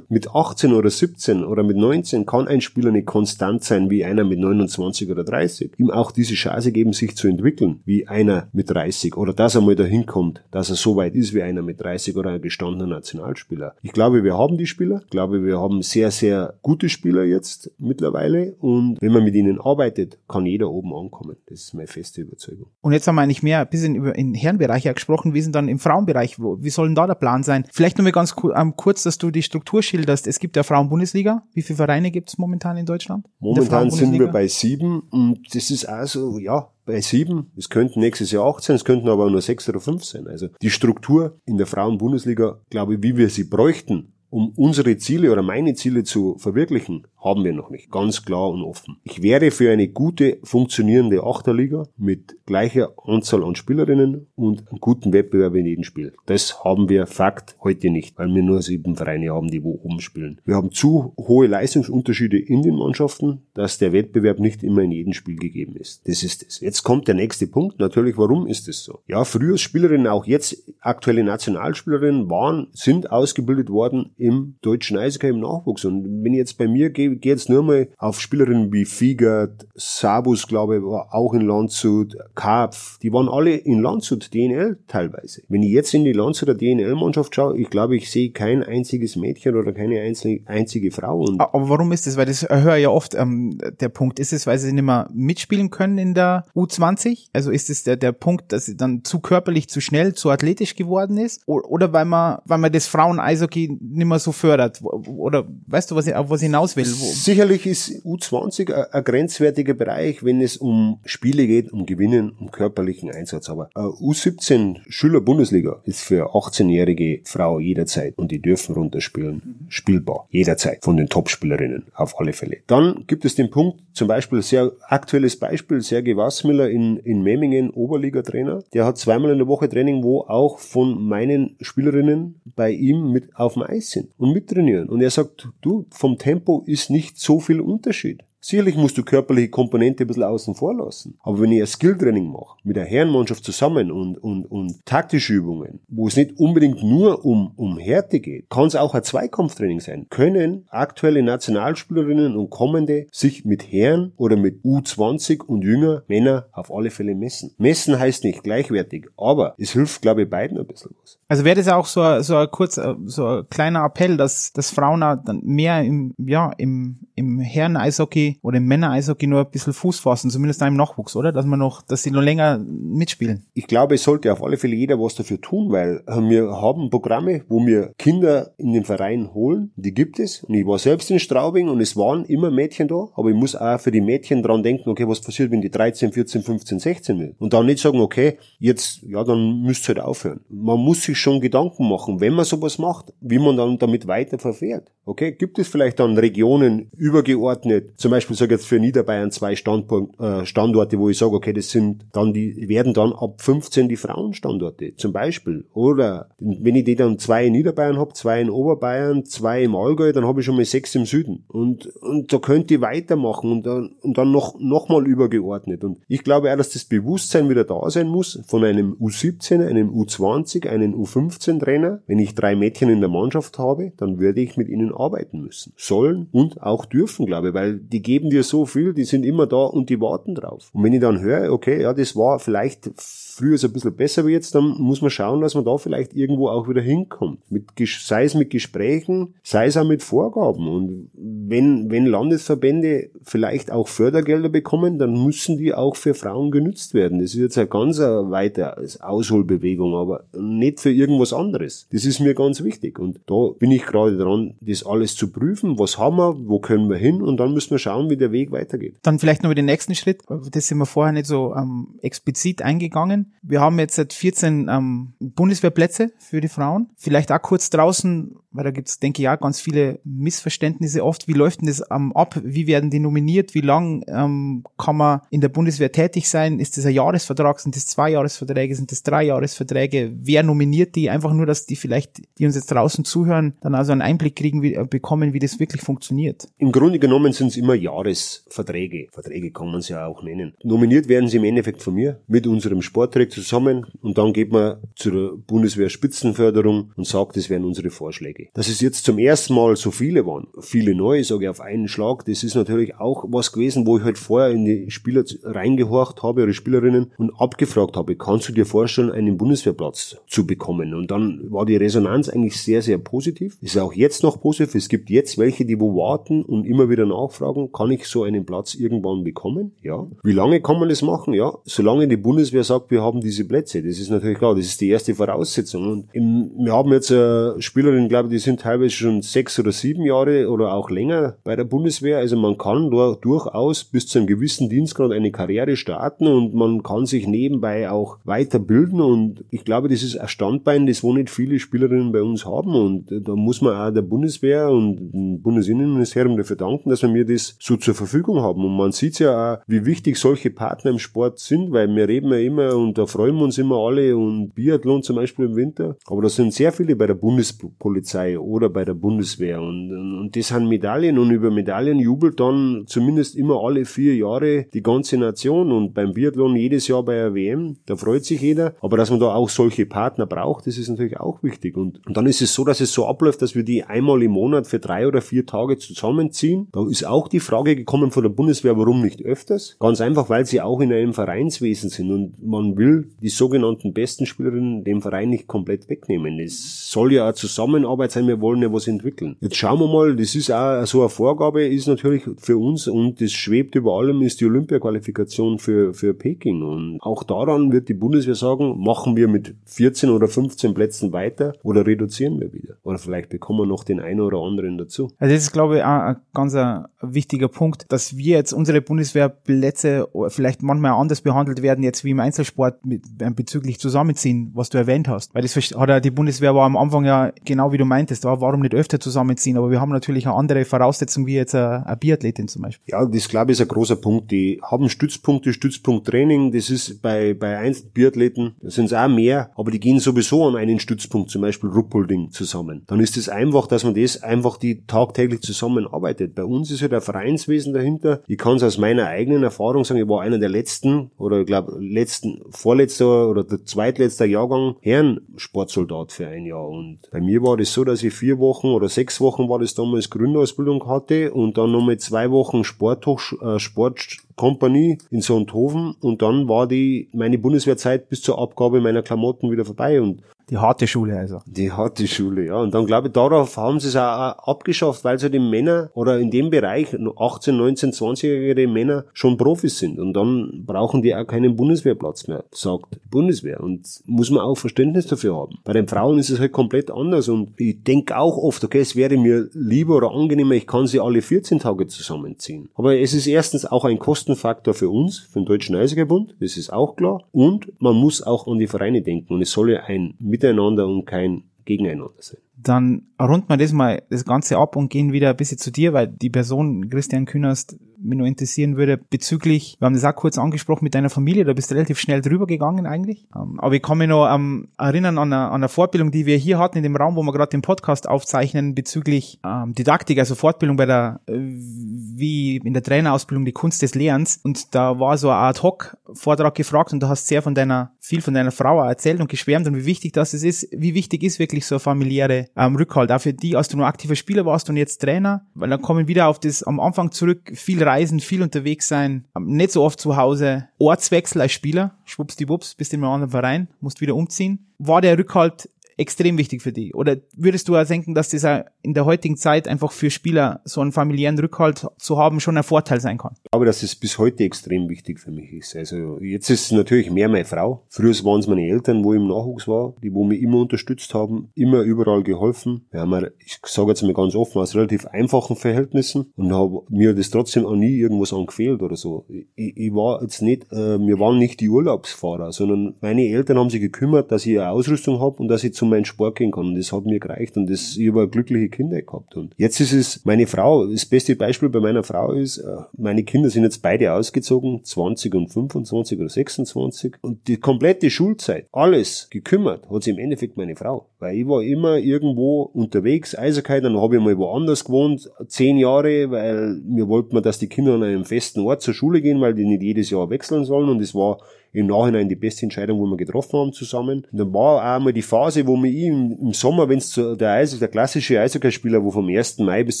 mit 18 oder 17 oder mit 19 kann ein Spieler nicht konstant sein wie einer mit 29 oder 30. Ihm auch diese Chance geben, sich zu entwickeln wie einer mit 30 oder dass er mal dahin kommt, dass er so weit ist wie einer mit 30 oder ein gestandener Nationalspieler. Ich glaube, wir haben die Spieler. Ich glaube, wir haben sehr, sehr gute Spieler jetzt mittlerweile und wenn man mit ihnen arbeitet, kann jeder oben ankommen. Das ist meine feste Überzeugung. Und jetzt haben wir eigentlich mehr ein bisschen über den Herrenbereich ja gesprochen. Wie sind dann im Frauenbereich? Wo, wie soll denn da der Plan sein? Vielleicht nur mal ganz ähm, kurz, dass du die Struktur schilderst. Es gibt ja Frauen-Bundesliga. Wie viele Vereine gibt es momentan in Deutschland? Momentan sind wir bei sieben und das ist also, ja, bei sieben. Es könnten nächstes Jahr acht sein, es könnten aber nur sechs oder fünf sein. Also die Struktur in der Frauen-Bundesliga, glaube ich, wie wir sie bräuchten, um unsere Ziele oder meine Ziele zu verwirklichen, haben wir noch nicht. Ganz klar und offen. Ich wäre für eine gute, funktionierende Achterliga mit gleicher Anzahl an Spielerinnen und einem guten Wettbewerb in jedem Spiel. Das haben wir Fakt heute nicht, weil wir nur sieben Vereine haben, die wo oben spielen. Wir haben zu hohe Leistungsunterschiede in den Mannschaften, dass der Wettbewerb nicht immer in jedem Spiel gegeben ist. Das ist es. Jetzt kommt der nächste Punkt. Natürlich, warum ist es so? Ja, früher Spielerinnen, auch jetzt aktuelle Nationalspielerinnen waren, sind ausgebildet worden im deutschen Eishockey im Nachwuchs. Und wenn ich jetzt bei mir gehe, gehe jetzt nur mal auf Spielerinnen wie Fiegert, Sabus, glaube ich, war auch in Landshut, Karpf, die waren alle in Landshut, DNL teilweise. Wenn ich jetzt in die Landshuter DNL-Mannschaft schaue, ich glaube, ich sehe kein einziges Mädchen oder keine einzige, einzige Frau. Und Aber warum ist das? Weil das höre ja oft, ähm, der Punkt ist es, weil sie nicht mehr mitspielen können in der U20? Also ist es der, der Punkt, dass sie dann zu körperlich, zu schnell, zu athletisch geworden ist? Oder weil man, weil man das Frauen-Eishockey nicht mehr so fördert? Oder weißt du, was ich, auf was ich hinaus will? Sicherlich ist U20 ein, grenzwertiger Bereich, wenn es um Spiele geht, um Gewinnen, um körperlichen Einsatz. Aber U17 Schüler Bundesliga ist für 18-jährige Frau jederzeit und die dürfen runterspielen. Spielbar. Jederzeit. Von den Topspielerinnen. Auf alle Fälle. Dann gibt es den Punkt, zum Beispiel sehr aktuelles Beispiel, Sergei Wassmüller in, in Memmingen, Oberliga-Trainer. Der hat zweimal in der Woche Training, wo auch von meinen Spielerinnen bei ihm mit auf dem Eis sind und mittrainieren. Und er sagt, du, vom Tempo ist nicht so viel Unterschied. Sicherlich musst du körperliche Komponente ein bisschen außen vor lassen. Aber wenn ich ein Skilltraining mache, mit der Herrenmannschaft zusammen und, und, und taktische Übungen, wo es nicht unbedingt nur um, um Härte geht, kann es auch ein Zweikampftraining sein. Können aktuelle Nationalspielerinnen und kommende sich mit Herren oder mit U20 und jünger Männer auf alle Fälle messen. Messen heißt nicht gleichwertig, aber es hilft, glaube ich, beiden ein bisschen was. Also wäre das auch so, ein- so ein kurz, so ein kleiner Appell, dass, dass Frauen auch dann mehr im, ja, im, im Herren-Eishockey oder im Männer-Eishockey nur ein bisschen Fuß fassen, zumindest im Nachwuchs, oder? Dass man noch, dass sie noch länger mitspielen. Ich glaube, es sollte auf alle Fälle jeder was dafür tun, weil äh, wir haben Programme, wo wir Kinder in den Verein holen, die gibt es. Und ich war selbst in Straubing und es waren immer Mädchen da, aber ich muss auch für die Mädchen dran denken, okay, was passiert, wenn die 13, 14, 15, 16 will. Und dann nicht sagen, okay, jetzt, ja, dann müsst ihr halt aufhören. Man muss sich sich schon Gedanken machen, wenn man sowas macht, wie man dann damit weiter verfährt. Okay, gibt es vielleicht dann Regionen übergeordnet, zum Beispiel sage ich jetzt für Niederbayern zwei Standpunkt, äh, Standorte, wo ich sage, okay, das sind dann die, werden dann ab 15 die Frauenstandorte, zum Beispiel. Oder wenn ich die dann zwei in Niederbayern habe, zwei in Oberbayern, zwei im Allgäu, dann habe ich schon mal sechs im Süden. Und, und da könnt ihr weitermachen und dann, und dann noch, noch mal übergeordnet. Und ich glaube auch, dass das Bewusstsein wieder da sein muss von einem U17, einem U20, einem U15 Trainer. Wenn ich drei Mädchen in der Mannschaft habe, dann würde ich mit ihnen arbeiten müssen. Sollen und auch dürfen, glaube ich, weil die geben dir so viel, die sind immer da und die warten drauf. Und wenn ich dann höre, okay, ja, das war vielleicht früher so ein bisschen besser wie jetzt, dann muss man schauen, dass man da vielleicht irgendwo auch wieder hinkommt. Mit, sei es mit Gesprächen, sei es auch mit Vorgaben. Und wenn, wenn Landesverbände vielleicht auch Fördergelder bekommen, dann müssen die auch für Frauen genützt werden. Das ist jetzt eine ganz weite Ausholbewegung, aber nicht für irgendwas anderes. Das ist mir ganz wichtig. Und da bin ich gerade dran, das alles zu prüfen. Was haben wir? Wo können wir hin? Und dann müssen wir schauen, wie der Weg weitergeht. Dann vielleicht noch über den nächsten Schritt. Das sind wir vorher nicht so ähm, explizit eingegangen. Wir haben jetzt seit 14 ähm, Bundeswehrplätze für die Frauen. Vielleicht auch kurz draußen, weil da gibt's, denke ich, auch ganz viele Missverständnisse oft. Wie läuft denn das ähm, ab? Wie werden die nominiert? Wie lang ähm, kann man in der Bundeswehr tätig sein? Ist das ein Jahresvertrag? Sind das zwei Jahresverträge? Sind das drei Jahresverträge? Wer nominiert die? Einfach nur, dass die vielleicht, die uns jetzt draußen zuhören, dann also einen Einblick kriegen, wie, äh, bekommen, wie das wirklich funktioniert. Im Grunde genommen sind es immer Jahresverträge. Verträge kann man es ja auch nennen. Nominiert werden sie im Endeffekt von mir mit unserem Sportdirektor zusammen und dann geht man zur Bundeswehr Spitzenförderung und sagt, das wären unsere Vorschläge. Dass es jetzt zum ersten Mal so viele waren, viele neue, sage ich auf einen Schlag, das ist natürlich auch was gewesen, wo ich halt vorher in die Spieler reingehorcht habe, ihre Spielerinnen und abgefragt habe, kannst du dir vorstellen, einen Bundeswehrplatz zu bekommen? Und dann war die Resonanz eigentlich sehr, sehr positiv. Ist auch jetzt noch positiv. Es gibt jetzt welche, die wo warten und immer wieder nachfragen, kann ich so einen Platz irgendwann bekommen? Ja. Wie lange kann man das machen? Ja. Solange die Bundeswehr sagt, wir haben diese Plätze. Das ist natürlich klar. Das ist die erste Voraussetzung. Und im, wir haben jetzt äh, Spielerinnen, glaube ich, die sind teilweise schon sechs oder sieben Jahre oder auch länger bei der Bundeswehr. Also man kann durchaus bis zu einem gewissen Dienstgrad eine Karriere starten und man kann sich nebenbei auch weiterbilden. Und ich glaube, das ist ein Standbein, das wo nicht viele Spielerinnen bei uns haben. Und da muss man auch der Bundeswehr und dem Bundesinnenministerium dafür danken, dass wir mir das so zur Verfügung haben. Und man sieht ja auch, wie wichtig solche Partner im Sport sind, weil wir reden ja immer und da freuen wir uns immer alle und Biathlon zum Beispiel im Winter. Aber da sind sehr viele bei der Bundespolizei oder bei der Bundeswehr und, und das sind Medaillen und über Medaillen jubelt dann zumindest immer alle vier Jahre die ganze Nation und beim Biathlon jedes Jahr bei der WM, da freut sich jeder. Aber dass man da auch solche Partner braucht, das ist natürlich auch wichtig. Und, und dann ist es so, dass es so abläuft, dass wir die einmal im Monat für drei oder vier Tage zusammenziehen. Da ist auch die Frage gekommen von der Bundeswehr, warum nicht öfters? Ganz einfach, weil sie auch in einem Vereinswesen sind und man will die sogenannten besten Spielerinnen dem Verein nicht komplett wegnehmen. Es soll ja eine Zusammenarbeit sein, wir wollen ja was entwickeln. Jetzt schauen wir mal, das ist auch so eine Vorgabe, ist natürlich für uns und das schwebt über allem, ist die Olympiaqualifikation für, für Peking. Und auch daran wird die Bundeswehr sagen, machen wir mit 14 oder 15 Plätzen weiter oder reduzieren wir wieder. Oder vielleicht bekommen wir noch den einen oder anderen dazu. Also das ist, glaube ich, auch ein ganz wichtiger Punkt, dass wir jetzt unsere Bundeswehrplätze vielleicht manchmal anders behandelt werden, jetzt wie im Einzelsport mit, bezüglich Zusammenziehen, was du erwähnt hast. Weil das hat ja die Bundeswehr war am Anfang ja genau wie du meintest, war, warum nicht öfter zusammenziehen, aber wir haben natürlich eine andere Voraussetzung wie jetzt eine, eine Biathletin zum Beispiel. Ja, das glaube ich ist ein großer Punkt. Die haben Stützpunkte, Stützpunkttraining, das ist bei, bei Einzelbiathleten, da sind es auch mehr, aber die gehen sowieso an einen Stützpunkt, zum Beispiel Ruppolding zusammen. Dann ist es einfach, dass man das einfach die tagtäglich zusammenarbeitet. Bei uns ist ja der Vereinswesen dahinter. Ich kann es aus meiner eigenen Erfahrung sagen, ich war einer der letzten oder ich glaube letzten, vorletzter oder der zweitletzter Jahrgang Herren-Sportsoldat für ein Jahr. Und bei mir war das so, dass ich vier Wochen oder sechs Wochen war das damals Gründerausbildung hatte und dann nochmal zwei Wochen Sporthoch, äh, Sportkompanie in Sonthofen und dann war die meine Bundeswehrzeit bis zur Abgabe meiner Klamotten wieder vorbei und die harte Schule also. Die harte Schule, ja. Und dann glaube ich, darauf haben sie es auch abgeschafft, weil so die Männer oder in dem Bereich 18, 19, 20-jährige Männer schon Profis sind. Und dann brauchen die auch keinen Bundeswehrplatz mehr, sagt Bundeswehr. Und muss man auch Verständnis dafür haben. Bei den Frauen ist es halt komplett anders. Und ich denke auch oft, okay, es wäre mir lieber oder angenehmer, ich kann sie alle 14 Tage zusammenziehen. Aber es ist erstens auch ein Kostenfaktor für uns, für den Deutschen Eishockey-Bund. Das ist auch klar. Und man muss auch an die Vereine denken. Und es soll ja ein Miteinander und kein Gegeneinander sein dann runden wir das mal das Ganze ab und gehen wieder ein bisschen zu dir, weil die Person Christian Künast mich nur interessieren würde bezüglich, wir haben das auch kurz angesprochen mit deiner Familie, da bist du relativ schnell drüber gegangen eigentlich. Ähm, aber ich kann mich noch ähm, erinnern an eine, an eine Fortbildung, die wir hier hatten in dem Raum, wo wir gerade den Podcast aufzeichnen bezüglich ähm, Didaktik, also Fortbildung bei der, äh, wie in der Trainerausbildung die Kunst des Lernens. Und da war so ein Ad-Hoc-Vortrag gefragt und du hast sehr von deiner, viel von deiner Frau erzählt und geschwärmt und wie wichtig das ist, wie wichtig ist wirklich so eine familiäre ähm, Rückhalt, auch für die, als du nur aktiver Spieler warst und jetzt Trainer, weil dann kommen wieder auf das am Anfang zurück, viel reisen, viel unterwegs sein, ähm, nicht so oft zu Hause, Ortswechsel als Spieler, schwuppsdiwupps, bist in einem anderen Verein, musst wieder umziehen. War der Rückhalt extrem wichtig für die? Oder würdest du denken, dass das in der heutigen Zeit einfach für Spieler so einen familiären Rückhalt zu haben schon ein Vorteil sein kann? Ich glaube, dass es bis heute extrem wichtig für mich ist. Also jetzt ist es natürlich mehr meine Frau. Früher waren es meine Eltern, wo ich im Nachwuchs war, die wo mich immer unterstützt haben, immer überall geholfen. Wir haben, ich sage jetzt mal ganz offen, aus relativ einfachen Verhältnissen und habe mir das trotzdem auch nie irgendwas angefehlt oder so. Ich, ich war jetzt nicht, äh, wir waren nicht die Urlaubsfahrer, sondern meine Eltern haben sich gekümmert, dass ich eine Ausrüstung habe und dass ich zum meinen Sport gehen kann. Und das hat mir gereicht und das, ich habe glückliche Kinder gehabt. Und jetzt ist es meine Frau, das beste Beispiel bei meiner Frau ist, äh, meine Kinder sind jetzt beide ausgezogen, 20 und 25 oder 26 und die komplette Schulzeit, alles gekümmert, hat sich im Endeffekt meine Frau. Weil ich war immer irgendwo unterwegs, Eiserkeit, dann habe ich mal woanders gewohnt, zehn Jahre, weil mir wollten wir, dass die Kinder an einem festen Ort zur Schule gehen, weil die nicht jedes Jahr wechseln sollen und es war im Nachhinein die beste Entscheidung, wo wir getroffen haben zusammen. Und dann war auch mal die Phase, wo wir im, im Sommer, wenn es der der klassische Eishockeyspieler, wo vom 1. Mai bis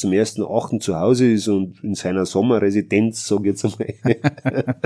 zum 1.8. zu Hause ist und in seiner Sommerresidenz, sag ich jetzt einmal,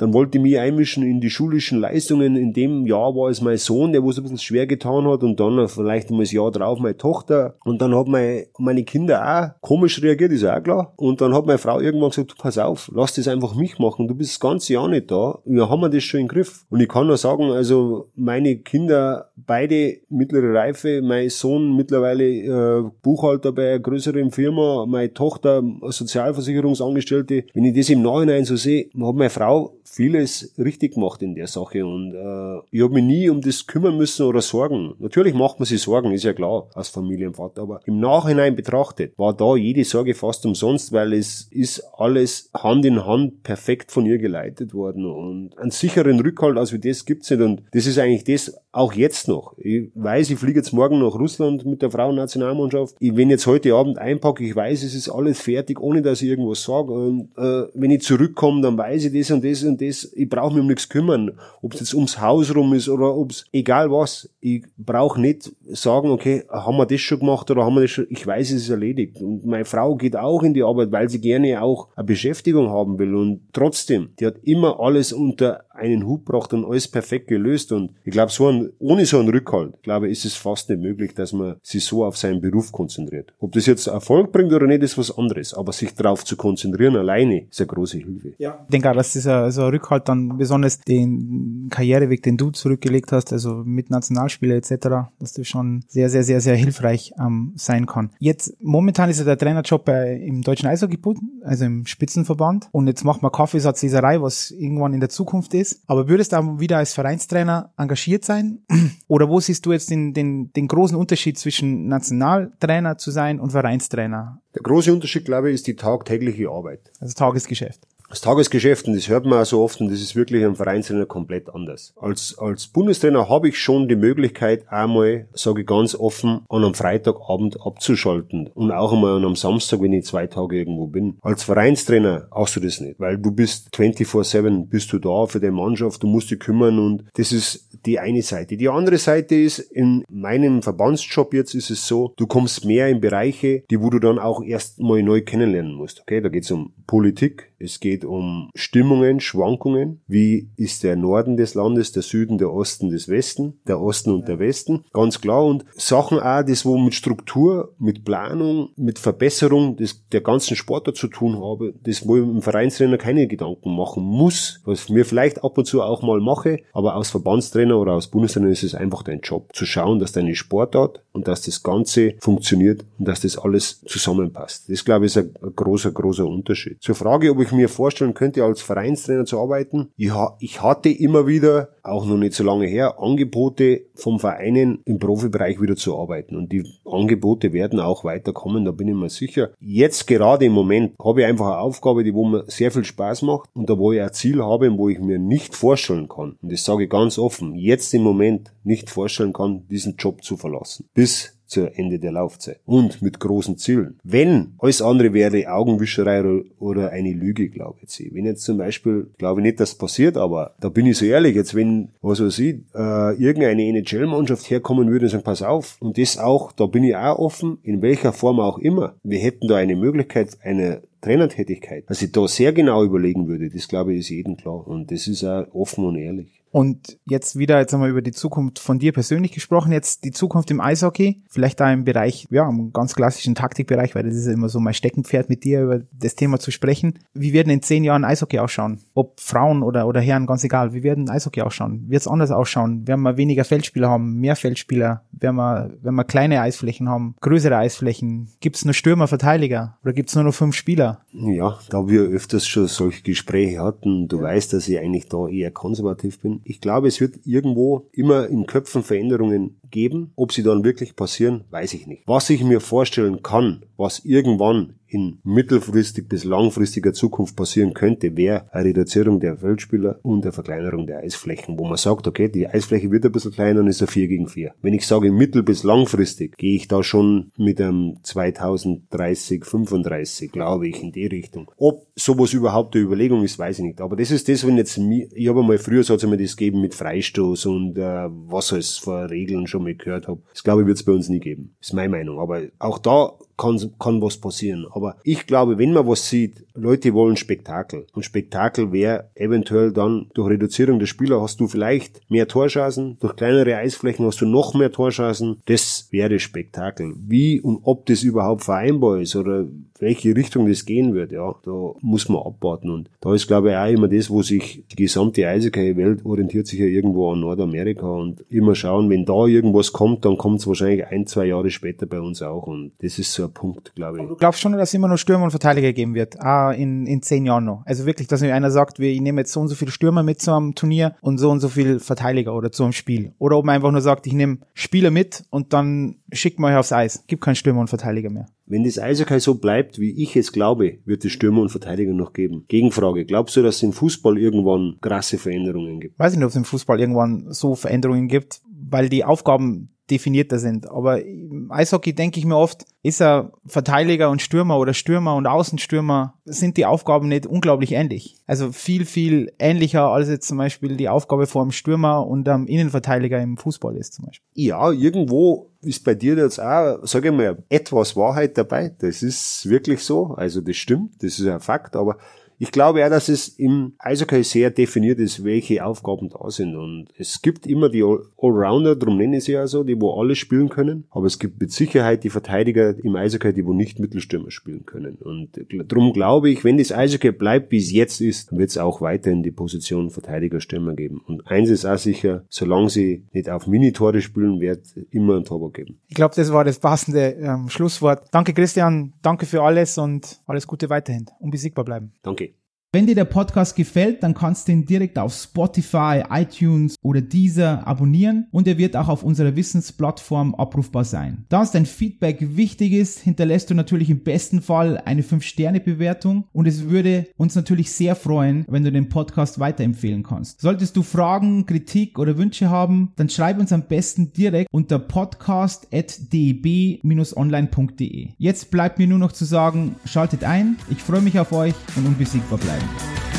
dann wollte ich mich einmischen in die schulischen Leistungen. In dem Jahr war es mein Sohn, der es ein bisschen schwer getan hat und dann vielleicht mal das Jahr drauf meine Tochter und dann hat mein, meine Kinder auch komisch reagiert, ist auch klar. Und dann hat meine Frau irgendwann gesagt, du pass auf, lass das einfach mich machen, du bist das ganze Jahr nicht da. Wir haben das schon im Griff. Und ich kann nur sagen, also meine Kinder, beide mittlere Reife, mein Sohn mittlerweile äh, Buchhalter bei einer größeren Firma, meine Tochter Sozialversicherungsangestellte. Wenn ich das im Nachhinein so sehe, hat meine Frau vieles richtig gemacht in der Sache und äh, ich habe mich nie um das kümmern müssen oder sorgen. Natürlich macht man sich Sorgen, ist ja klar, als Familienvater, aber im Nachhinein betrachtet war da jede Sorge fast umsonst, weil es ist alles Hand in Hand perfekt von ihr geleitet worden und einen sicheren Rückhalt als wie das gibt's nicht und das ist eigentlich das auch jetzt noch. Ich weiß, ich fliege jetzt morgen nach Russland mit der Frauennationalmannschaft. Ich, wenn jetzt heute Abend einpacke, ich weiß, es ist alles fertig, ohne dass ich irgendwas sage und äh, wenn ich zurückkomme, dann weiß ich das und das und das, ich brauche mich um nichts kümmern. Ob es jetzt ums Haus rum ist oder ob es, egal was, ich brauche nicht sagen, okay, haben wir das schon gemacht oder haben wir das schon, ich weiß, es ist erledigt. Und meine Frau geht auch in die Arbeit, weil sie gerne auch eine Beschäftigung haben will und trotzdem, die hat immer alles unter einen Hut gebracht und alles perfekt gelöst und ich glaube, so ein, ohne so einen Rückhalt, glaube ich, ist es fast nicht möglich, dass man sich so auf seinen Beruf konzentriert. Ob das jetzt Erfolg bringt oder nicht, ist was anderes, aber sich darauf zu konzentrieren alleine ist eine große Hilfe. Ja, ich denke auch, dass dieser so ein Rückhalt dann besonders den Karriereweg, den du zurückgelegt hast, also mit Nationalspieler etc., dass das schon sehr, sehr, sehr, sehr hilfreich ähm, sein kann. Jetzt momentan ist ja der Trainerjob bei, im deutschen Eishockeybund, also im Spitzenverband und jetzt macht man Kaffeesatzleserei, was irgendwann in der Zukunft ist ist. Aber würdest du wieder als Vereinstrainer engagiert sein? Oder wo siehst du jetzt den, den, den großen Unterschied zwischen Nationaltrainer zu sein und Vereinstrainer? Der große Unterschied, glaube ich, ist die tagtägliche Arbeit. Also Tagesgeschäft das Tagesgeschäft, und das hört man auch so oft, und das ist wirklich am Vereinstrainer komplett anders. Als, als Bundestrainer habe ich schon die Möglichkeit, einmal, sage ich ganz offen, an einem Freitagabend abzuschalten. Und auch einmal an einem Samstag, wenn ich zwei Tage irgendwo bin. Als Vereinstrainer hast du das nicht, weil du bist 24-7, bist du da für deine Mannschaft, du musst dich kümmern und das ist die eine Seite. Die andere Seite ist, in meinem Verbandsjob jetzt ist es so, du kommst mehr in Bereiche, die wo du dann auch erst mal neu kennenlernen musst. Okay, da geht es um Politik, es geht um Stimmungen, Schwankungen. Wie ist der Norden des Landes, der Süden, der Osten, des Westen, der Osten und der Westen? Ganz klar. Und Sachen auch, das wo mit Struktur, mit Planung, mit Verbesserung des, der ganzen Sportler zu tun habe, das wo ich im Vereinstrainer keine Gedanken machen muss, was mir vielleicht ab und zu auch mal mache, aber als Verbandstrainer oder als Bundestrainer ist es einfach dein Job, zu schauen, dass deine Sportart und dass das Ganze funktioniert und dass das alles zusammenpasst. Das glaube ich ist ein großer, großer Unterschied. Zur Frage, ob ich mir vorstellen könnte, als Vereinstrainer zu arbeiten. Ich, ich hatte immer wieder, auch noch nicht so lange her, Angebote vom Vereinen im Profibereich wieder zu arbeiten. Und die Angebote werden auch weiterkommen, da bin ich mir sicher. Jetzt gerade im Moment habe ich einfach eine Aufgabe, die wo mir sehr viel Spaß macht und da wo ich ein Ziel habe, wo ich mir nicht vorstellen kann. Und das sage ich ganz offen, jetzt im Moment nicht vorstellen kann, diesen Job zu verlassen. Bis zur Ende der Laufzeit. Und mit großen Zielen. Wenn alles andere wäre Augenwischerei oder eine Lüge, glaube ich. Wenn jetzt zum Beispiel, glaube ich nicht, dass das passiert, aber da bin ich so ehrlich, jetzt wenn, was weiß ich, äh, irgendeine NHL-Mannschaft herkommen würde und sagen, pass auf, und das auch, da bin ich auch offen, in welcher Form auch immer. Wir hätten da eine Möglichkeit, eine Trainertätigkeit, dass ich da sehr genau überlegen würde, das glaube ich ist jedem klar. Und das ist auch offen und ehrlich. Und jetzt wieder, jetzt haben wir über die Zukunft von dir persönlich gesprochen, jetzt die Zukunft im Eishockey, vielleicht da im Bereich, ja, im ganz klassischen Taktikbereich, weil das ist ja immer so mein Steckenpferd mit dir über das Thema zu sprechen. Wie werden in zehn Jahren Eishockey ausschauen? Ob Frauen oder, oder Herren, ganz egal. Wie werden Eishockey ausschauen? Wird es anders ausschauen? Werden wir weniger Feldspieler haben, mehr Feldspieler? Werden wir, werden wir kleine Eisflächen haben, größere Eisflächen? Gibt es nur Stürmer, Verteidiger? Oder gibt es nur noch fünf Spieler? Ja, da wir öfters schon solche Gespräche hatten, du ja. weißt, dass ich eigentlich da eher konservativ bin ich glaube, es wird irgendwo immer in Köpfen Veränderungen geben. Ob sie dann wirklich passieren, weiß ich nicht. Was ich mir vorstellen kann, was irgendwann in mittelfristig bis langfristiger Zukunft passieren könnte, wäre eine Reduzierung der Feldspieler und eine Verkleinerung der Eisflächen, wo man sagt, okay, die Eisfläche wird ein bisschen kleiner und ist ein 4 gegen 4. Wenn ich sage mittel- bis langfristig, gehe ich da schon mit einem 2030, 35, glaube ich, in die Richtung. Ob sowas überhaupt eine Überlegung ist, weiß ich nicht. Aber das ist das, wenn jetzt, ich habe mal früher, so mir das gegeben mit Freistoß und äh, was es für Regeln schon mal gehört habe. Das glaube ich, wird es bei uns nie geben. Ist meine Meinung. Aber auch da kann, kann was passieren. Aber ich glaube, wenn man was sieht, Leute wollen Spektakel. Und Spektakel wäre eventuell dann durch Reduzierung der Spieler hast du vielleicht mehr Torschancen, durch kleinere Eisflächen hast du noch mehr Torschancen. Das wäre Spektakel. Wie und ob das überhaupt vereinbar ist oder welche Richtung das gehen wird, ja, da muss man abwarten. Und da ist, glaube ich, auch immer das, wo sich die gesamte Eishockey-Welt orientiert sich ja irgendwo an Nordamerika und immer schauen, wenn da irgendwas kommt, dann kommt es wahrscheinlich ein, zwei Jahre später bei uns auch. Und das ist so ein Punkt, glaube ich. du glaubst schon, dass es immer noch Stürmer und Verteidiger geben wird? Ah, in, in zehn Jahren noch. Also wirklich, dass mir einer sagt, wir, ich nehme jetzt so und so viele Stürmer mit zu einem Turnier und so und so viel Verteidiger oder zu einem Spiel. Oder ob man einfach nur sagt, ich nehme Spieler mit und dann schickt man euch aufs Eis. Gibt keinen Stürmer und Verteidiger mehr. Wenn das Eishockey so bleibt, wie ich es glaube, wird es Stürmer und Verteidiger noch geben. Gegenfrage. Glaubst du, dass es im Fußball irgendwann krasse Veränderungen gibt? Weiß ich nicht, ob es im Fußball irgendwann so Veränderungen gibt, weil die Aufgaben definierter sind. Aber im Eishockey denke ich mir oft, ist er Verteidiger und Stürmer oder Stürmer und Außenstürmer, sind die Aufgaben nicht unglaublich ähnlich. Also viel, viel ähnlicher als jetzt zum Beispiel die Aufgabe vor einem Stürmer und einem Innenverteidiger im Fußball ist zum Beispiel. Ja, irgendwo ist bei dir jetzt auch, sage ich mal, etwas Wahrheit dabei. Das ist wirklich so. Also das stimmt, das ist ein Fakt, aber ich glaube ja, dass es im Eishockey sehr definiert ist, welche Aufgaben da sind. Und es gibt immer die Allrounder, darum nenne ich sie ja so, die wo alle spielen können. Aber es gibt mit Sicherheit die Verteidiger im Eishockey, die wo nicht Mittelstürmer spielen können. Und darum glaube ich, wenn das Eishockey bleibt, wie es jetzt ist, dann wird es auch weiterhin die Position Verteidiger-Stürmer geben. Und eins ist auch sicher, solange sie nicht auf Minitore spielen, wird immer ein Torwart geben. Ich glaube, das war das passende ähm, Schlusswort. Danke Christian, danke für alles und alles Gute weiterhin. Unbesiegbar bleiben. Danke. Wenn dir der Podcast gefällt, dann kannst du ihn direkt auf Spotify, iTunes oder Deezer abonnieren und er wird auch auf unserer Wissensplattform abrufbar sein. Da uns dein Feedback wichtig ist, hinterlässt du natürlich im besten Fall eine 5-Sterne-Bewertung und es würde uns natürlich sehr freuen, wenn du den Podcast weiterempfehlen kannst. Solltest du Fragen, Kritik oder Wünsche haben, dann schreib uns am besten direkt unter podcast.deb-online.de. Jetzt bleibt mir nur noch zu sagen, schaltet ein, ich freue mich auf euch und unbesiegbar bleiben. time.